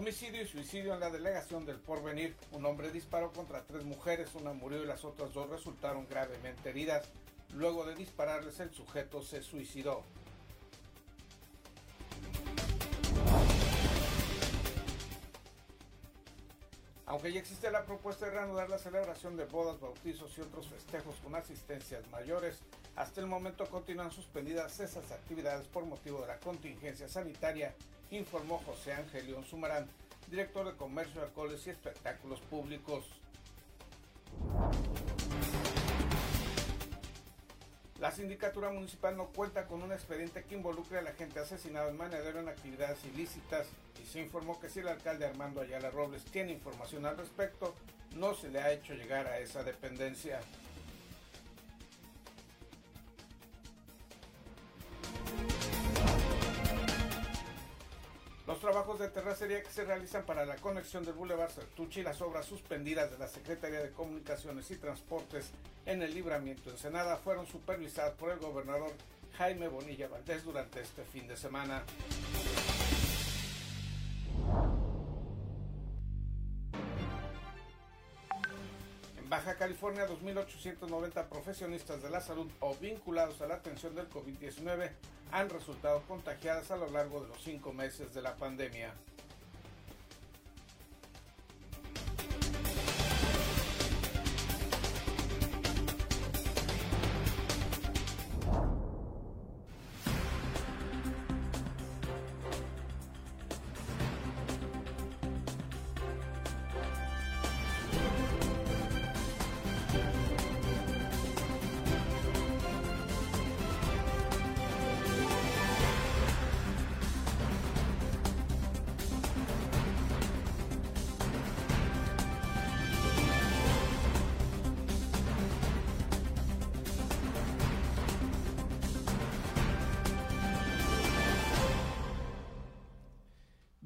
Homicidio y suicidio en la delegación del Porvenir. Un hombre disparó contra tres mujeres, una murió y las otras dos resultaron gravemente heridas. Luego de dispararles, el sujeto se suicidó. Aunque ya existe la propuesta de reanudar la celebración de bodas, bautizos y otros festejos con asistencias mayores, hasta el momento continúan suspendidas esas actividades por motivo de la contingencia sanitaria, informó José Ángel León Sumarán, director de Comercio, Alcoholes y Espectáculos Públicos. La sindicatura municipal no cuenta con un expediente que involucre a la gente asesinada en Manadero en actividades ilícitas y se informó que si el alcalde Armando Ayala Robles tiene información al respecto, no se le ha hecho llegar a esa dependencia. Trabajos de terracería que se realizan para la conexión del Boulevard Sertuchi y las obras suspendidas de la Secretaría de Comunicaciones y Transportes en el libramiento Ensenada fueron supervisadas por el gobernador Jaime Bonilla Valdés durante este fin de semana. Baja California, 2.890 profesionistas de la salud o vinculados a la atención del COVID-19 han resultado contagiadas a lo largo de los cinco meses de la pandemia.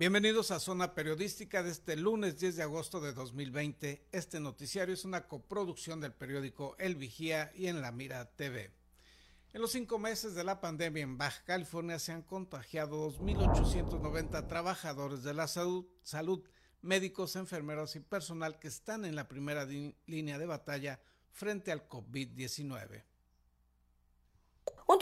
Bienvenidos a Zona Periodística de este lunes 10 de agosto de 2020. Este noticiario es una coproducción del periódico El Vigía y en La Mira TV. En los cinco meses de la pandemia en Baja California se han contagiado 2.890 trabajadores de la salud, salud, médicos, enfermeros y personal que están en la primera línea de batalla frente al COVID-19.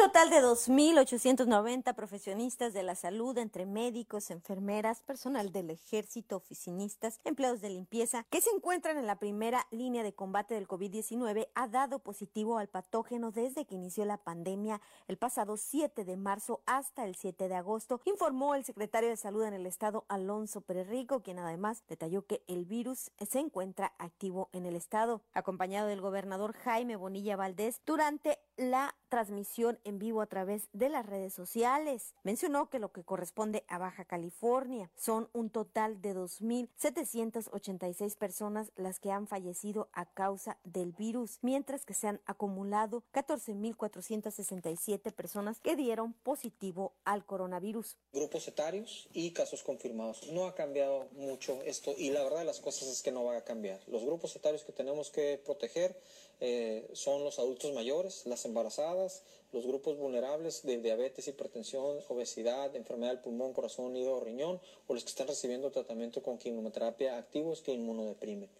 Total de 2.890 profesionistas de la salud, entre médicos, enfermeras, personal del ejército, oficinistas, empleados de limpieza, que se encuentran en la primera línea de combate del COVID-19, ha dado positivo al patógeno desde que inició la pandemia. El pasado 7 de marzo hasta el 7 de agosto, informó el secretario de Salud en el estado, Alonso Perrico, quien además detalló que el virus se encuentra activo en el estado, acompañado del gobernador Jaime Bonilla Valdés durante la transmisión en vivo a través de las redes sociales. Mencionó que lo que corresponde a Baja California son un total de 2.786 personas las que han fallecido a causa del virus, mientras que se han acumulado 14.467 personas que dieron positivo al coronavirus. Grupos etarios y casos confirmados. No ha cambiado mucho esto y la verdad de las cosas es que no va a cambiar. Los grupos etarios que tenemos que proteger eh, son los adultos mayores, las embarazadas, los grupos vulnerables de diabetes, hipertensión, obesidad, enfermedad del pulmón, corazón, hígado, riñón, o los que están recibiendo tratamiento con quimioterapia activos que inmunodeprimen.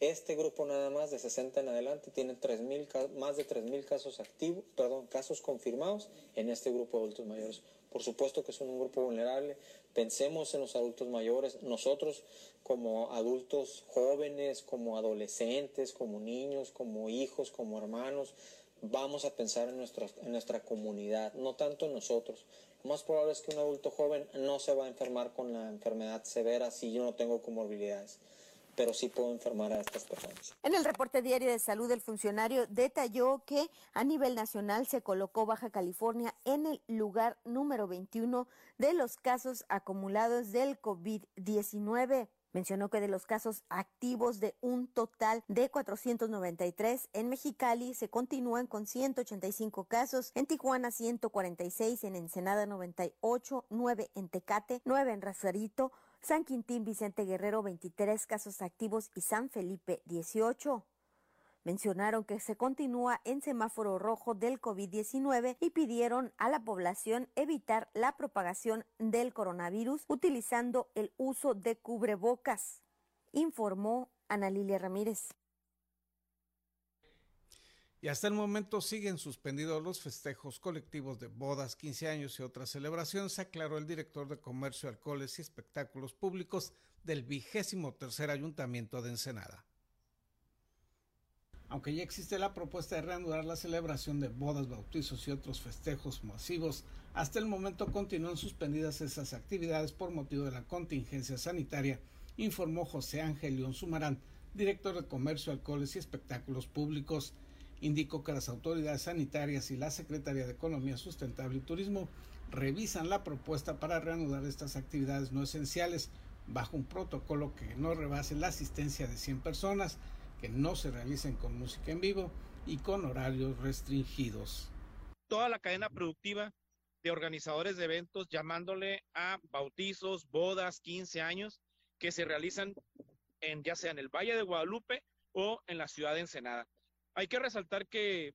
Este grupo nada más de 60 en adelante tiene más de 3.000 casos activos, perdón, casos confirmados en este grupo de adultos mayores. Por supuesto que son un grupo vulnerable. Pensemos en los adultos mayores. Nosotros como adultos jóvenes, como adolescentes, como niños, como hijos, como hermanos, vamos a pensar en nuestra, en nuestra comunidad, no tanto en nosotros. Lo más probable es que un adulto joven no se va a enfermar con la enfermedad severa si yo no tengo comorbilidades pero sí puedo enfermar a estas personas. En el reporte diario de salud, el funcionario detalló que a nivel nacional se colocó Baja California en el lugar número 21 de los casos acumulados del COVID-19. Mencionó que de los casos activos de un total de 493 en Mexicali se continúan con 185 casos, en Tijuana 146, en Ensenada 98, 9 en Tecate, 9 en Razarito, San Quintín Vicente Guerrero 23 casos activos y San Felipe 18. Mencionaron que se continúa en semáforo rojo del COVID-19 y pidieron a la población evitar la propagación del coronavirus utilizando el uso de cubrebocas, informó Ana Lilia Ramírez. Y hasta el momento siguen suspendidos los festejos colectivos de bodas, 15 años y otras celebraciones, aclaró el director de Comercio, Alcoholes y Espectáculos Públicos del vigésimo tercer Ayuntamiento de Ensenada. Aunque ya existe la propuesta de reanudar la celebración de bodas, bautizos y otros festejos masivos, hasta el momento continúan suspendidas esas actividades por motivo de la contingencia sanitaria, informó José Ángel León Sumarán, director de Comercio, Alcoholes y Espectáculos Públicos. Indicó que las autoridades sanitarias y la Secretaría de Economía Sustentable y Turismo revisan la propuesta para reanudar estas actividades no esenciales bajo un protocolo que no rebase la asistencia de 100 personas, que no se realicen con música en vivo y con horarios restringidos. Toda la cadena productiva de organizadores de eventos llamándole a bautizos, bodas, 15 años que se realizan en ya sea en el Valle de Guadalupe o en la ciudad de Ensenada hay que resaltar que,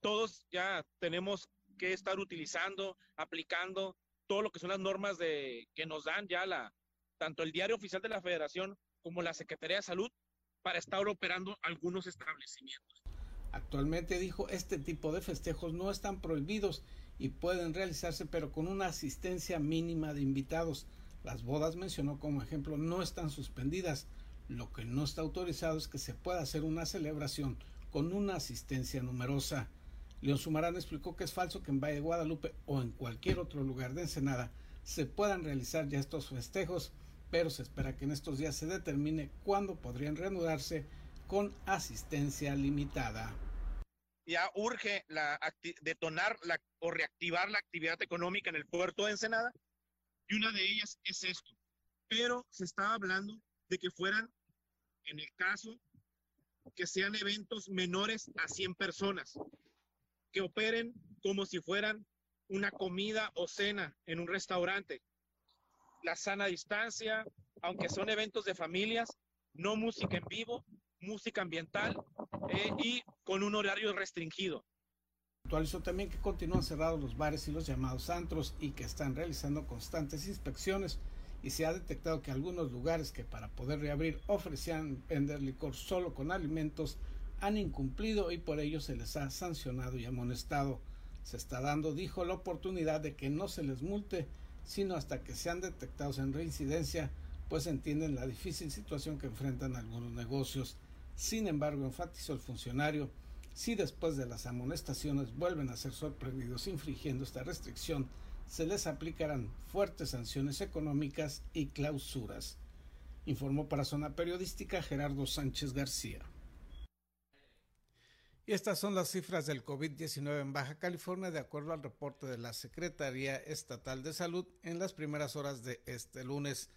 todos ya tenemos que estar utilizando, aplicando todo lo que son las normas de, que nos dan ya la, tanto el diario oficial de la federación como la Secretaría de Salud para estar operando algunos establecimientos. Actualmente dijo, este tipo de festejos no están prohibidos y pueden realizarse pero con una asistencia mínima de invitados. Las bodas mencionó como ejemplo no están suspendidas. Lo que no está autorizado es que se pueda hacer una celebración con una asistencia numerosa. León Sumarán explicó que es falso que en Valle de Guadalupe o en cualquier otro lugar de Ensenada se puedan realizar ya estos festejos, pero se espera que en estos días se determine cuándo podrían reanudarse con asistencia limitada. Ya urge detonar o reactivar la actividad económica en el puerto de Ensenada y una de ellas es esto. Pero se estaba hablando de que fueran, en el caso que sean eventos menores a 100 personas, que operen como si fueran una comida o cena en un restaurante. La sana distancia, aunque son eventos de familias, no música en vivo, música ambiental eh, y con un horario restringido. Actualizó también que continúan cerrados los bares y los llamados antros y que están realizando constantes inspecciones y se ha detectado que algunos lugares que para poder reabrir ofrecían vender licor solo con alimentos han incumplido y por ello se les ha sancionado y amonestado. Se está dando, dijo, la oportunidad de que no se les multe, sino hasta que sean detectados en reincidencia, pues entienden la difícil situación que enfrentan algunos negocios. Sin embargo, enfatizó el funcionario, si después de las amonestaciones vuelven a ser sorprendidos infringiendo esta restricción, se les aplicarán fuertes sanciones económicas y clausuras, informó para Zona Periodística Gerardo Sánchez García. Y estas son las cifras del COVID-19 en Baja California, de acuerdo al reporte de la Secretaría Estatal de Salud en las primeras horas de este lunes.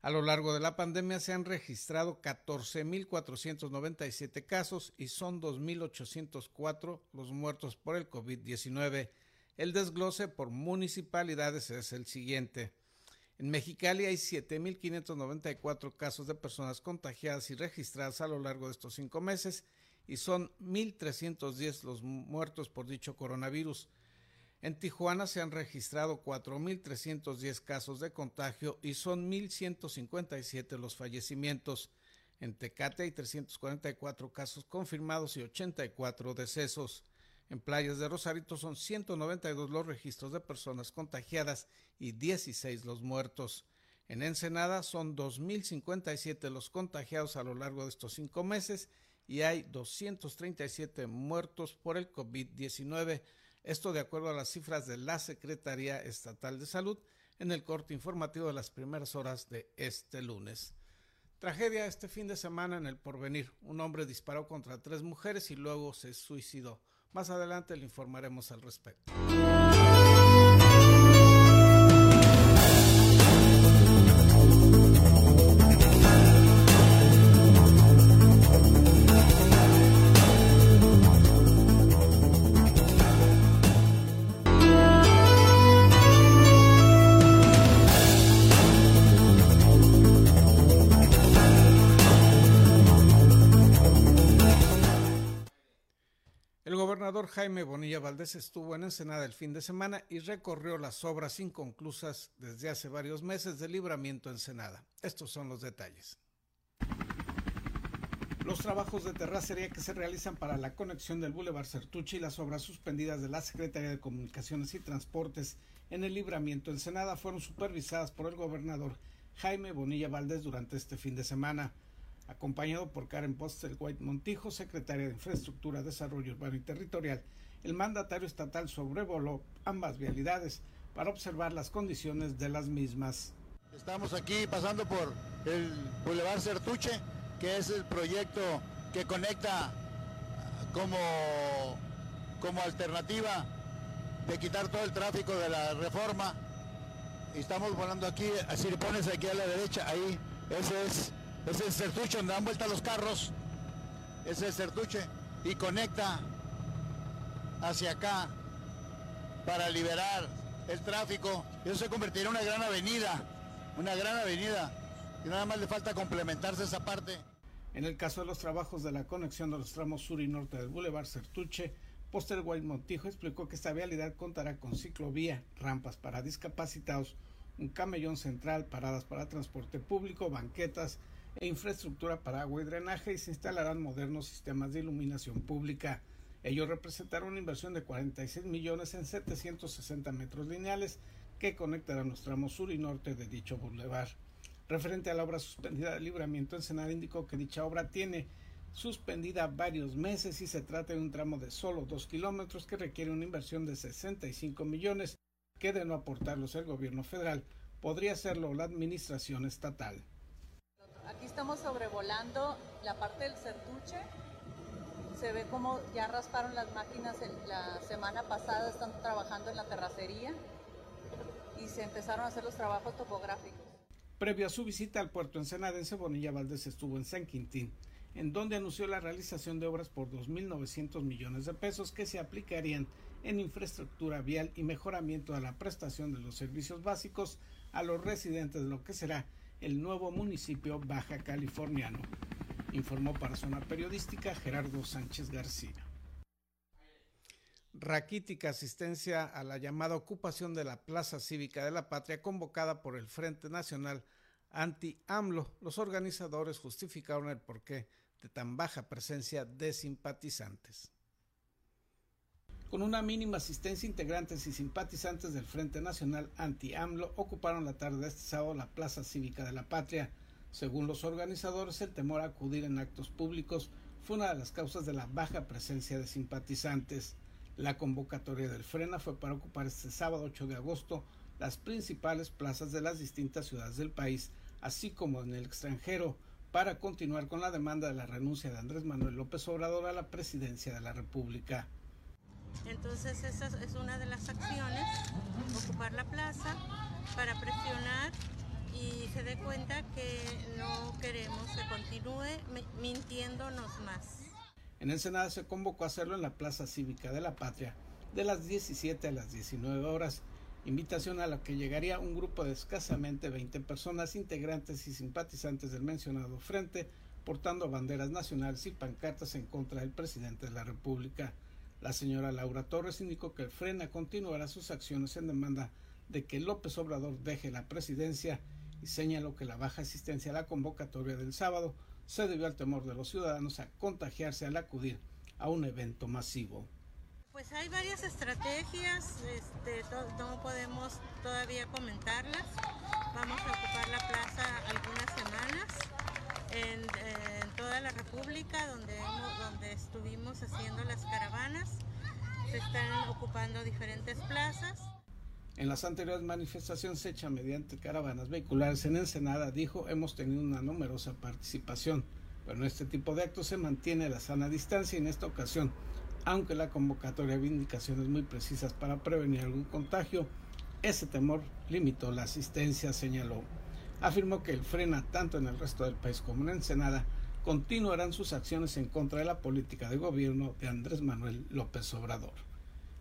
A lo largo de la pandemia se han registrado 14.497 casos y son 2.804 los muertos por el COVID-19. El desglose por municipalidades es el siguiente. En Mexicali hay 7.594 casos de personas contagiadas y registradas a lo largo de estos cinco meses y son 1.310 los muertos por dicho coronavirus. En Tijuana se han registrado 4.310 casos de contagio y son 1.157 los fallecimientos. En Tecate hay 344 casos confirmados y 84 decesos. En playas de Rosarito son 192 los registros de personas contagiadas y 16 los muertos. En Ensenada son 2.057 los contagiados a lo largo de estos cinco meses y hay 237 muertos por el COVID-19. Esto de acuerdo a las cifras de la Secretaría Estatal de Salud en el corte informativo de las primeras horas de este lunes. Tragedia este fin de semana en el porvenir. Un hombre disparó contra tres mujeres y luego se suicidó. Más adelante le informaremos al respecto. Jaime Bonilla Valdés estuvo en Ensenada el fin de semana y recorrió las obras inconclusas desde hace varios meses de libramiento Ensenada. Estos son los detalles. Los trabajos de terracería que se realizan para la conexión del Boulevard Certuchi y las obras suspendidas de la Secretaría de Comunicaciones y Transportes en el libramiento Ensenada fueron supervisadas por el gobernador Jaime Bonilla Valdés durante este fin de semana acompañado por Karen White Montijo, secretaria de Infraestructura, Desarrollo Urbano y Territorial, el mandatario estatal sobrevoló ambas vialidades para observar las condiciones de las mismas. Estamos aquí pasando por el Boulevard Certuche, que es el proyecto que conecta como, como alternativa de quitar todo el tráfico de la reforma. estamos volando aquí, si le pones aquí a la derecha, ahí, ese es ese es el Certuche donde dan vuelta los carros. Ese es el Certuche. Y conecta hacia acá para liberar el tráfico. Eso se convertirá en una gran avenida. Una gran avenida. Y nada más le falta complementarse esa parte. En el caso de los trabajos de la conexión de los tramos sur y norte del Boulevard Certuche, Poster White Montijo explicó que esta vialidad contará con ciclovía, rampas para discapacitados, un camellón central, paradas para transporte público, banquetas, e infraestructura para agua y drenaje y se instalarán modernos sistemas de iluminación pública. Ellos representarán una inversión de 46 millones en 760 metros lineales que conectarán los tramos sur y norte de dicho bulevar. Referente a la obra suspendida de libramiento, en Senado indicó que dicha obra tiene suspendida varios meses y se trata de un tramo de solo dos kilómetros que requiere una inversión de 65 millones que de no aportarlos el gobierno federal podría hacerlo la administración estatal. Aquí estamos sobrevolando la parte del Certuche. Se ve como ya rasparon las máquinas la semana pasada, están trabajando en la terracería y se empezaron a hacer los trabajos topográficos. Previo a su visita al puerto ensenadense, Bonilla Valdés estuvo en San Quintín, en donde anunció la realización de obras por 2.900 millones de pesos que se aplicarían en infraestructura vial y mejoramiento de la prestación de los servicios básicos a los residentes de lo que será el nuevo municipio baja californiano, informó para Zona Periodística Gerardo Sánchez García. Raquítica asistencia a la llamada ocupación de la Plaza Cívica de la Patria convocada por el Frente Nacional Anti-AMLO. Los organizadores justificaron el porqué de tan baja presencia de simpatizantes. Con una mínima asistencia, integrantes y simpatizantes del Frente Nacional Anti-AMLO ocuparon la tarde de este sábado la Plaza Cívica de la Patria. Según los organizadores, el temor a acudir en actos públicos fue una de las causas de la baja presencia de simpatizantes. La convocatoria del Frena fue para ocupar este sábado 8 de agosto las principales plazas de las distintas ciudades del país, así como en el extranjero, para continuar con la demanda de la renuncia de Andrés Manuel López Obrador a la presidencia de la República. Entonces esa es una de las acciones, ocupar la plaza para presionar y se dé cuenta que no queremos que continúe mintiéndonos más. En Ensenada se convocó a hacerlo en la Plaza Cívica de la Patria de las 17 a las 19 horas, invitación a la que llegaría un grupo de escasamente 20 personas integrantes y simpatizantes del mencionado frente, portando banderas nacionales y pancartas en contra del presidente de la República. La señora Laura Torres indicó que el Frena continuará sus acciones en demanda de que López Obrador deje la presidencia y señaló que la baja asistencia a la convocatoria del sábado se debió al temor de los ciudadanos a contagiarse al acudir a un evento masivo. Pues hay varias estrategias, este, no podemos todavía comentarlas. Vamos a ocupar la plaza algunas semanas en, toda la República donde, donde estuvimos haciendo las caravanas. Se están ocupando diferentes plazas. En las anteriores manifestaciones hechas mediante caravanas vehiculares en Ensenada, dijo, hemos tenido una numerosa participación, pero en este tipo de actos se mantiene la sana distancia y en esta ocasión, aunque la convocatoria había indicaciones muy precisas para prevenir algún contagio, ese temor limitó la asistencia, señaló afirmó que el Frena, tanto en el resto del país como en Ensenada, continuarán sus acciones en contra de la política de gobierno de Andrés Manuel López Obrador.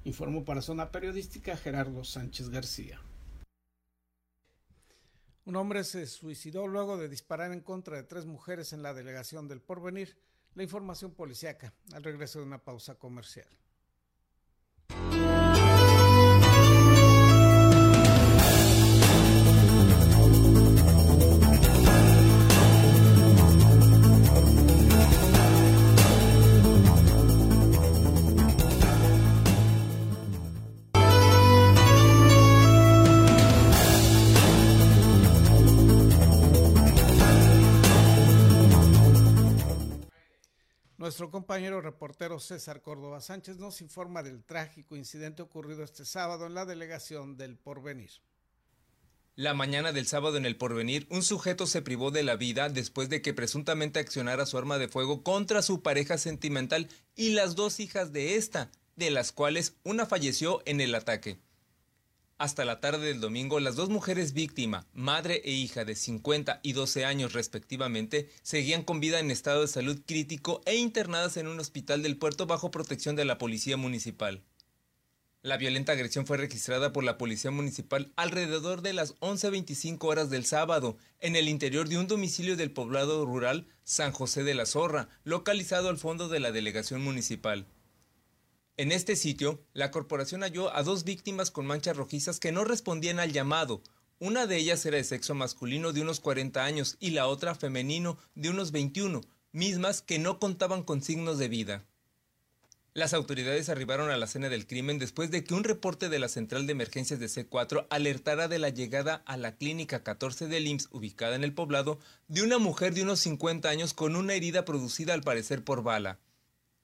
Informó para Zona Periodística Gerardo Sánchez García. Un hombre se suicidó luego de disparar en contra de tres mujeres en la delegación del Porvenir. La información policiaca al regreso de una pausa comercial. Nuestro compañero reportero César Córdoba Sánchez nos informa del trágico incidente ocurrido este sábado en la delegación del Porvenir. La mañana del sábado en el Porvenir, un sujeto se privó de la vida después de que presuntamente accionara su arma de fuego contra su pareja sentimental y las dos hijas de esta, de las cuales una falleció en el ataque. Hasta la tarde del domingo, las dos mujeres víctima, madre e hija de 50 y 12 años respectivamente, seguían con vida en estado de salud crítico e internadas en un hospital del puerto bajo protección de la policía municipal. La violenta agresión fue registrada por la policía municipal alrededor de las 11.25 horas del sábado, en el interior de un domicilio del poblado rural San José de la Zorra, localizado al fondo de la delegación municipal. En este sitio, la corporación halló a dos víctimas con manchas rojizas que no respondían al llamado. Una de ellas era de sexo masculino de unos 40 años y la otra femenino de unos 21, mismas que no contaban con signos de vida. Las autoridades arribaron a la escena del crimen después de que un reporte de la central de emergencias de C4 alertara de la llegada a la clínica 14 del IMSS ubicada en el poblado de una mujer de unos 50 años con una herida producida al parecer por bala.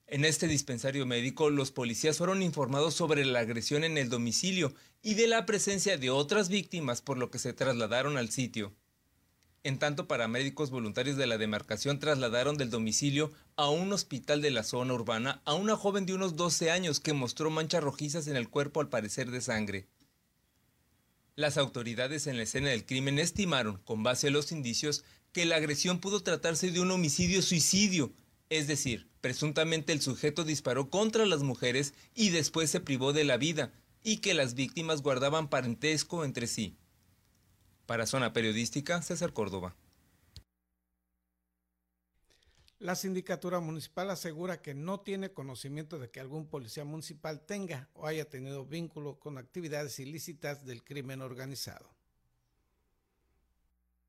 En este dispensario médico, los policías fueron informados sobre la agresión en el domicilio y de la presencia de otras víctimas, por lo que se trasladaron al sitio. En tanto, paramédicos voluntarios de la demarcación trasladaron del domicilio a un hospital de la zona urbana a una joven de unos 12 años que mostró manchas rojizas en el cuerpo al parecer de sangre. Las autoridades en la escena del crimen estimaron, con base a los indicios, que la agresión pudo tratarse de un homicidio-suicidio, es decir, presuntamente el sujeto disparó contra las mujeres y después se privó de la vida, y que las víctimas guardaban parentesco entre sí. Para Zona Periodística, César Córdoba. La sindicatura municipal asegura que no tiene conocimiento de que algún policía municipal tenga o haya tenido vínculo con actividades ilícitas del crimen organizado.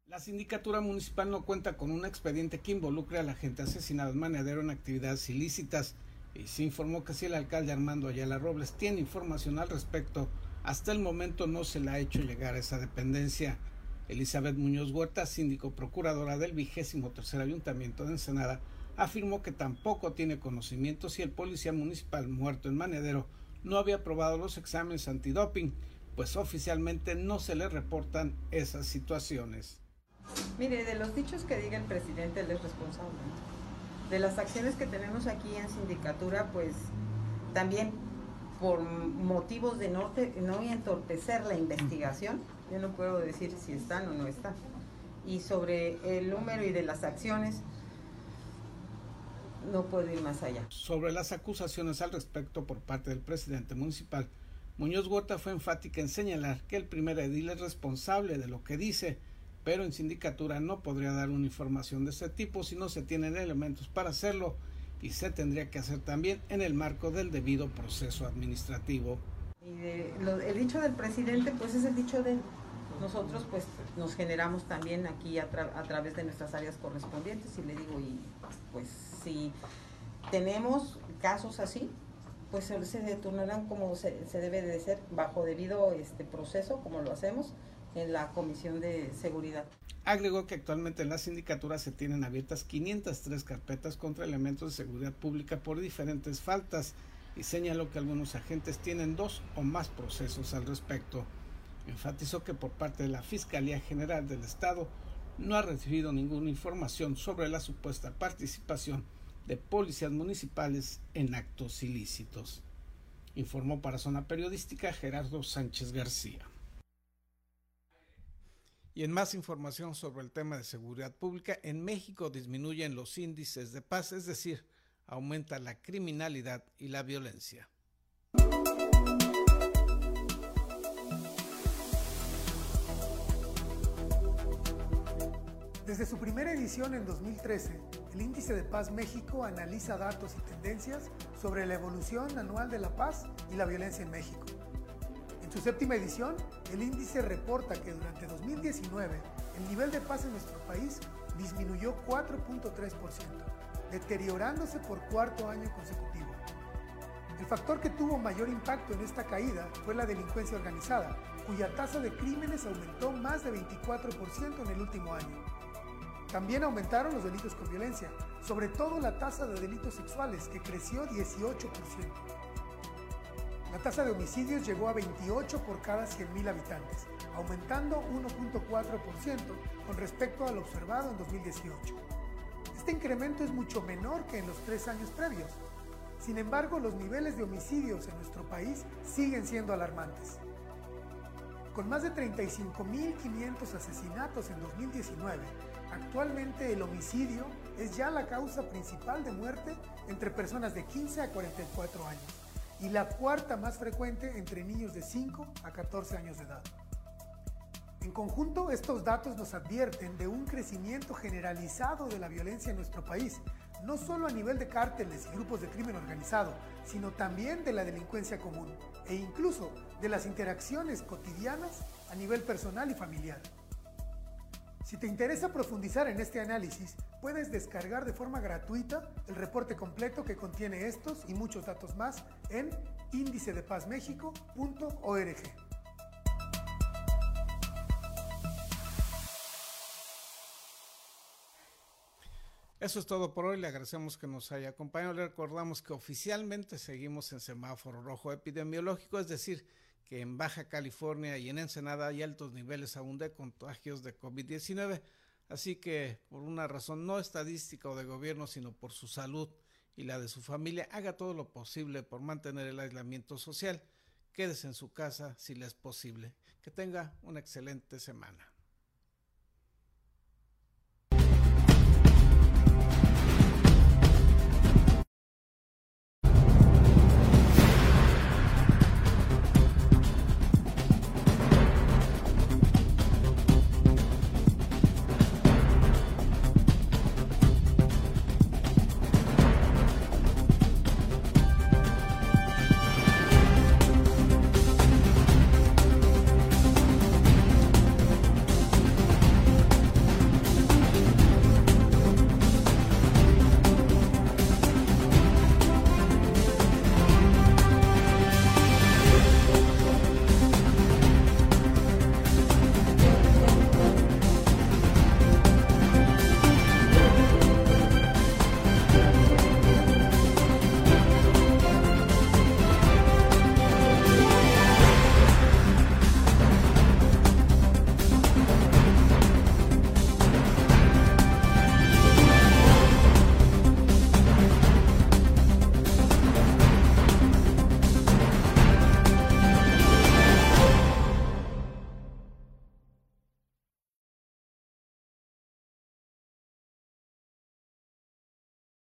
La sindicatura municipal no cuenta con un expediente que involucre a la gente asesinada en Manadero en actividades ilícitas y se informó que si el alcalde Armando Ayala Robles tiene información al respecto, hasta el momento no se le ha hecho llegar a esa dependencia. Elizabeth Muñoz Huerta, síndico procuradora del vigésimo tercer ayuntamiento de Ensenada, afirmó que tampoco tiene conocimiento si el policía municipal muerto en Manadero no había aprobado los exámenes antidoping, pues oficialmente no se le reportan esas situaciones. Mire, de los dichos que diga el presidente, él es responsable. De las acciones que tenemos aquí en sindicatura, pues también por motivos de no, entorpecer la investigación, yo no puedo decir si están o no están. Y sobre el número y de las acciones, no puedo ir más allá. Sobre las acusaciones al respecto por parte del presidente municipal, Muñoz Huerta fue enfática en señalar que el primer edil es responsable de lo que dice pero en sindicatura no podría dar una información de ese tipo si no se tienen elementos para hacerlo y se tendría que hacer también en el marco del debido proceso administrativo. el dicho del presidente pues es el dicho de nosotros pues nos generamos también aquí a, través de nuestras áreas correspondientes y le digo y pues si tenemos casos así pues se detonarán como se, debe de ser bajo debido este proceso como lo hacemos en la Comisión de Seguridad. Agregó que actualmente en la sindicatura se tienen abiertas 503 carpetas contra elementos de seguridad pública por diferentes faltas y señaló que algunos agentes tienen dos o más procesos al respecto. Enfatizó que por parte de la Fiscalía General del Estado no ha recibido ninguna información sobre la supuesta participación de policías municipales en actos ilícitos. Informó para Zona Periodística Gerardo Sánchez García. Y en más información sobre el tema de seguridad pública, en México disminuyen los índices de paz, es decir, aumenta la criminalidad y la violencia. Desde su primera edición en 2013, el Índice de Paz México analiza datos y tendencias sobre la evolución anual de la paz y la violencia en México su séptima edición, el índice reporta que durante 2019 el nivel de paz en nuestro país disminuyó 4.3%, deteriorándose por cuarto año consecutivo. El factor que tuvo mayor impacto en esta caída fue la delincuencia organizada, cuya tasa de crímenes aumentó más de 24% en el último año. También aumentaron los delitos con violencia, sobre todo la tasa de delitos sexuales, que creció 18%. La tasa de homicidios llegó a 28 por cada 100.000 habitantes, aumentando 1.4% con respecto al observado en 2018. Este incremento es mucho menor que en los tres años previos. Sin embargo, los niveles de homicidios en nuestro país siguen siendo alarmantes. Con más de 35.500 asesinatos en 2019, actualmente el homicidio es ya la causa principal de muerte entre personas de 15 a 44 años y la cuarta más frecuente entre niños de 5 a 14 años de edad. En conjunto, estos datos nos advierten de un crecimiento generalizado de la violencia en nuestro país, no solo a nivel de cárteles y grupos de crimen organizado, sino también de la delincuencia común e incluso de las interacciones cotidianas a nivel personal y familiar. Si te interesa profundizar en este análisis, puedes descargar de forma gratuita el reporte completo que contiene estos y muchos datos más en índice-de-paz-méxico.org. Eso es todo por hoy. Le agradecemos que nos haya acompañado. Le recordamos que oficialmente seguimos en semáforo rojo epidemiológico, es decir, que en Baja California y en Ensenada hay altos niveles aún de contagios de COVID-19. Así que por una razón no estadística o de gobierno, sino por su salud y la de su familia, haga todo lo posible por mantener el aislamiento social. Quédese en su casa si le es posible. Que tenga una excelente semana.